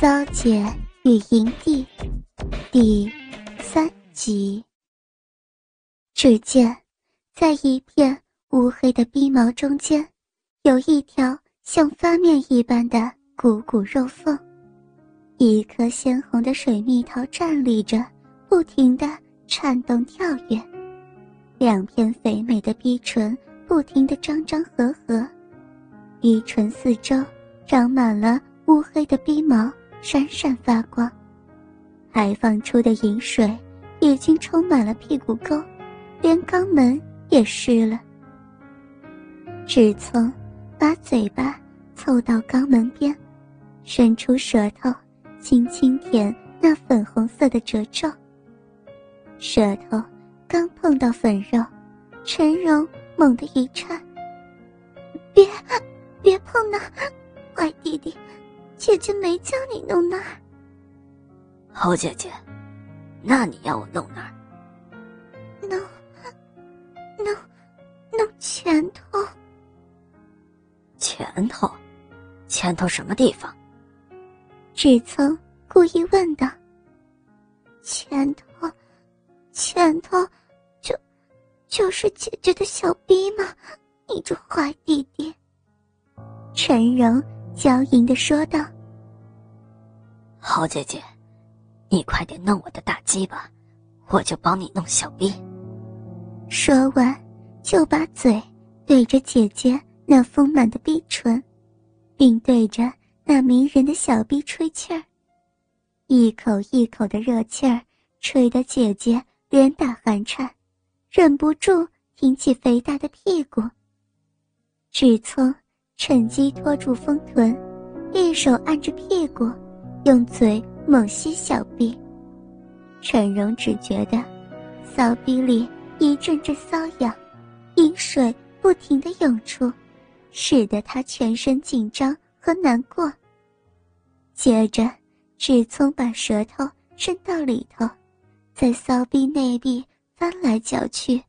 骚姐与营地第三集。只见在一片乌黑的逼毛中间，有一条像发面一般的鼓鼓肉缝，一颗鲜红的水蜜桃站立着，不停的颤动跳跃，两片肥美的逼唇不停的张张合合，逼唇四周长满了乌黑的逼毛。闪闪发光，排放出的饮水已经充满了屁股沟，连肛门也湿了。志聪把嘴巴凑到肛门边，伸出舌头，轻轻舔那粉红色的褶皱。舌头刚碰到粉肉，陈荣猛地一颤：“别，别碰那，坏弟弟！”姐姐没叫你弄那儿，好姐姐，那你要我弄哪儿？弄，弄，弄前头。前头，前头什么地方？志聪故意问道。前头，前头，就，就是姐姐的小逼吗？你这坏弟弟。陈荣。娇吟的说道：“好姐姐，你快点弄我的大鸡巴，我就帮你弄小逼。”说完，就把嘴对着姐姐那丰满的逼唇，并对着那迷人的小逼吹气儿，一口一口的热气儿吹得姐姐连打寒颤，忍不住挺起肥大的屁股。志聪。趁机拖住丰臀，一手按着屁股，用嘴猛吸小臂。陈荣只觉得骚逼里一阵阵瘙痒，饮水不停的涌出，使得他全身紧张和难过。接着，志聪把舌头伸到里头，在骚逼内壁翻来搅去，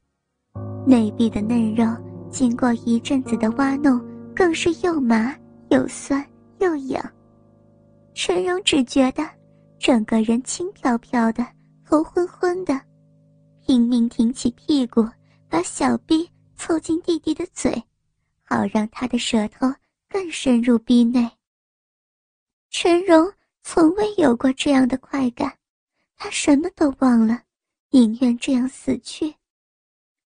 内壁的嫩肉经过一阵子的挖弄。更是又麻又酸又痒，陈荣只觉得整个人轻飘飘的，头昏昏的，拼命挺起屁股，把小臂凑近弟弟的嘴，好让他的舌头更深入逼内。陈荣从未有过这样的快感，他什么都忘了，宁愿这样死去。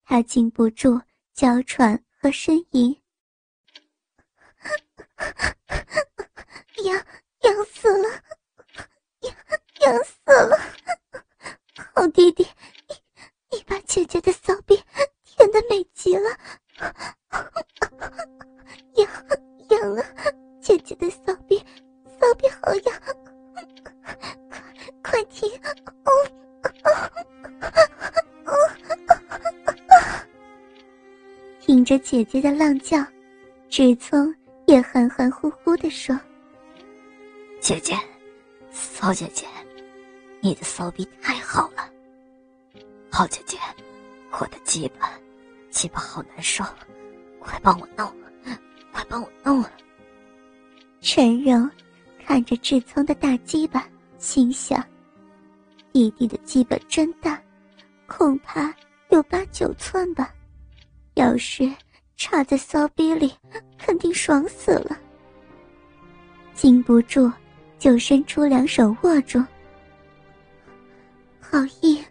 他禁不住娇喘和呻吟。痒痒死了，痒痒死了！好弟弟，你你把姐姐的骚逼舔的美极了，痒痒啊！姐姐的骚逼，骚逼好痒，快快停！哦 听着姐姐的浪叫，志聪。也含含糊糊的说：“姐姐，骚姐姐，你的骚逼太好了。好姐姐，我的鸡巴，鸡巴好难受，快帮我弄，快帮我弄啊。”陈柔看着志聪的大鸡巴，心想：“弟弟的鸡巴真大，恐怕有八九寸吧。要是……”插在骚逼里，肯定爽死了。禁不住，就伸出两手握住。好硬，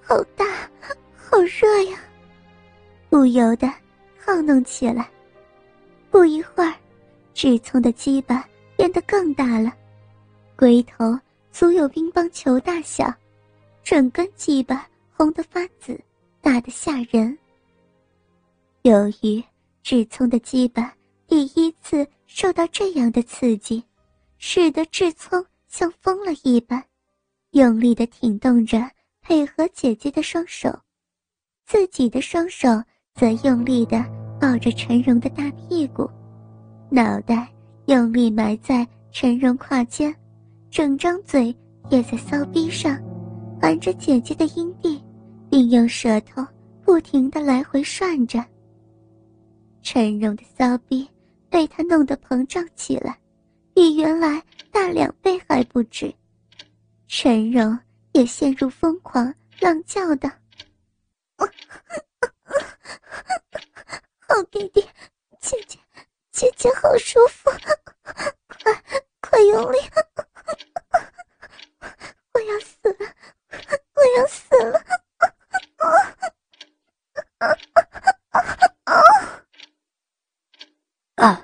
好大，好热呀！不由得好弄起来。不一会儿，志聪的鸡巴变得更大了，龟头足有乒乓球大小，整根鸡巴红得发紫，大得吓人。由于志聪的鸡巴第一次受到这样的刺激，使得志聪像疯了一般，用力的挺动着，配合姐姐的双手，自己的双手则用力的抱着陈荣的大屁股，脑袋用力埋在陈荣胯间，整张嘴也在骚逼上，含着姐姐的阴蒂，并用舌头不停的来回涮着。陈荣的骚逼被他弄得膨胀起来，比原来大两倍还不止。陈荣也陷入疯狂浪叫道：“好弟弟，姐姐，姐姐好舒服，快快用力！我要死了，我要死了！”啊！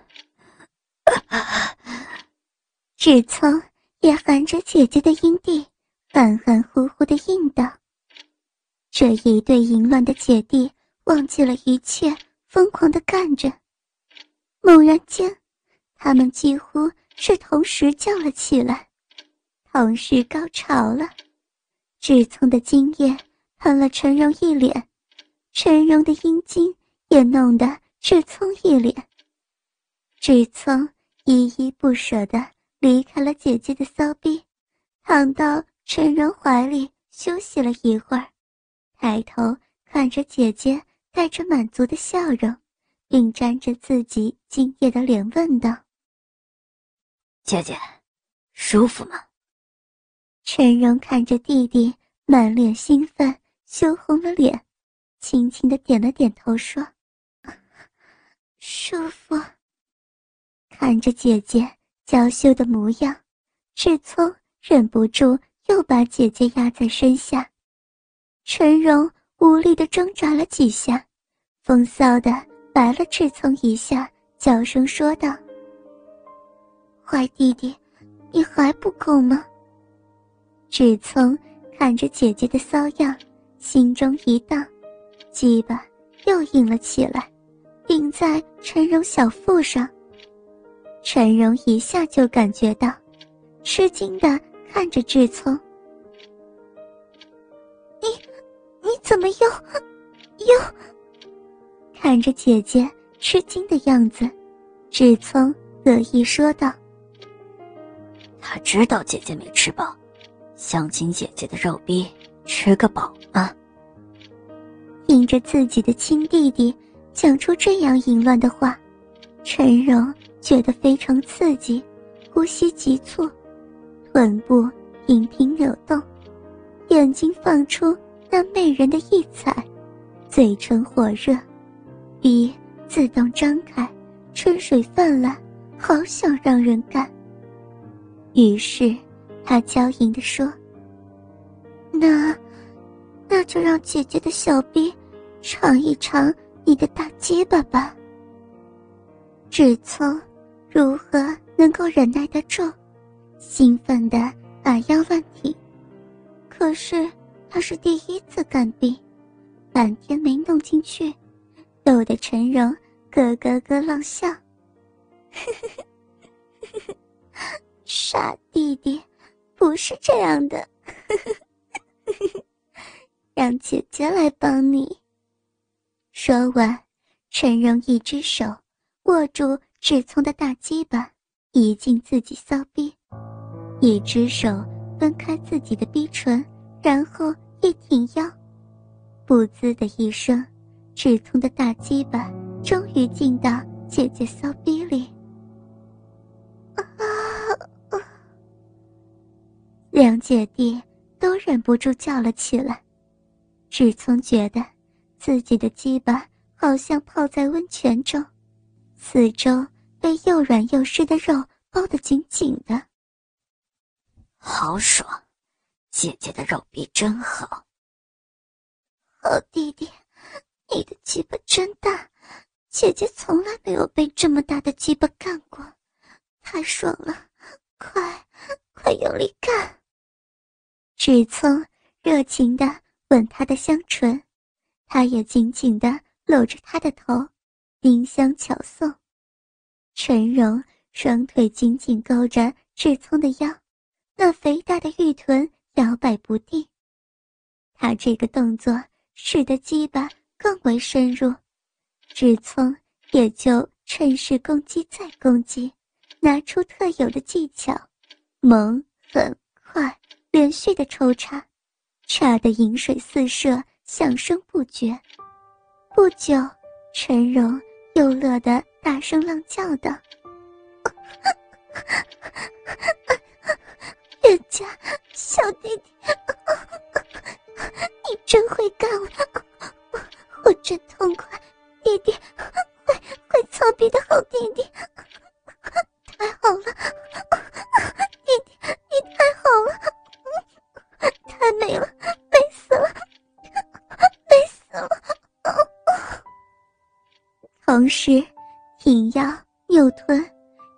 志聪也含着姐姐的阴蒂，含含糊糊的应道：“这一对淫乱的姐弟忘记了一切，疯狂的干着。猛然间，他们几乎是同时叫了起来，同时高潮了。志聪的精液喷了陈荣一脸，陈荣的阴茎也弄得志聪一脸。”志聪依依不舍地离开了姐姐的骚逼，躺到陈荣怀里休息了一会儿，抬头看着姐姐带着满足的笑容，并沾着自己精液的脸问道：“姐姐，舒服吗？”陈荣看着弟弟满脸兴奋，羞红了脸，轻轻的点了点头，说：“舒服。”看着姐姐娇羞的模样，志聪忍不住又把姐姐压在身下。陈荣无力地挣扎了几下，风骚的白了志聪一下，娇声说道：“坏弟弟，你还不够吗？”志聪看着姐姐的骚样，心中一荡，鸡巴又硬了起来，顶在陈荣小腹上。陈荣一下就感觉到，吃惊的看着志聪：“你，你怎么又，又？”看着姐姐吃惊的样子，志聪得意说道：“他知道姐姐没吃饱，想请姐姐的肉逼吃个饱啊。”听着自己的亲弟弟讲出这样淫乱的话，陈荣。觉得非常刺激，呼吸急促，臀部频频扭动，眼睛放出那媚人的异彩，嘴唇火热，鼻自动张开，春水泛滥，好想让人干。于是，他娇吟地说：“那，那就让姐姐的小臂尝一尝你的大鸡巴吧。”只从。如何能够忍耐得住？兴奋的把腰乱挺。可是他是第一次干逼，半天没弄进去，逗得陈荣咯咯咯浪笑。傻弟弟，不是这样的。让姐姐来帮你。说完，陈荣一只手握住。志聪的大鸡巴移进自己骚逼，一只手分开自己的逼唇，然后一挺腰，不滋的一声，志聪的大鸡巴终于进到姐姐骚逼里。两姐弟都忍不住叫了起来。志聪觉得自己的鸡巴好像泡在温泉中，四周。被又软又湿的肉包得紧紧的，好爽！姐姐的肉臂真好。好弟弟，你的鸡巴真大，姐姐从来没有被这么大的鸡巴干过，太爽了！快，快用力干！志聪热情的吻她的香唇，她也紧紧的搂着她的头，丁香巧送。陈荣双腿紧紧勾着志聪的腰，那肥大的玉臀摇摆不定。他这个动作使得鸡巴更为深入，志聪也就趁势攻击再攻击，拿出特有的技巧，猛狠快连续的抽插，插得饮水四射，响声不绝。不久，陈荣又乐得。大声浪叫道：“人家小弟弟，你真会干我，我真痛快，弟弟，会会操逼的好弟弟，太好了，弟弟，你太好了，太美了，美死了，美死了。”同时。挺腰扭臀，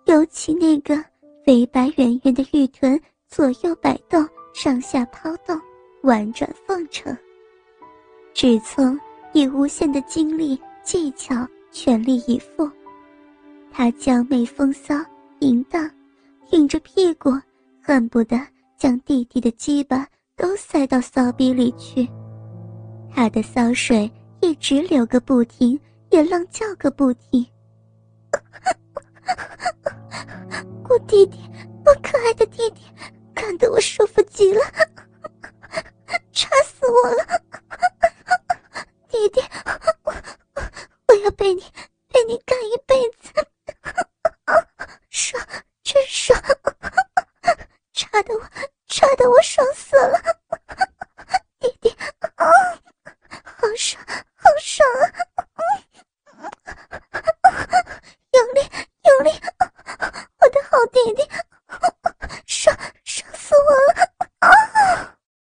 尤其那个肥白圆圆的玉臀左右摆动，上下抛动，婉转奉承。只从以无限的精力、技巧，全力以赴。他娇媚风骚、淫荡，挺着屁股，恨不得将弟弟的鸡巴都塞到骚逼里去。他的骚水一直流个不停，也浪叫个不停。我弟弟，我可爱的弟弟，看得我舒服极了，插死我了！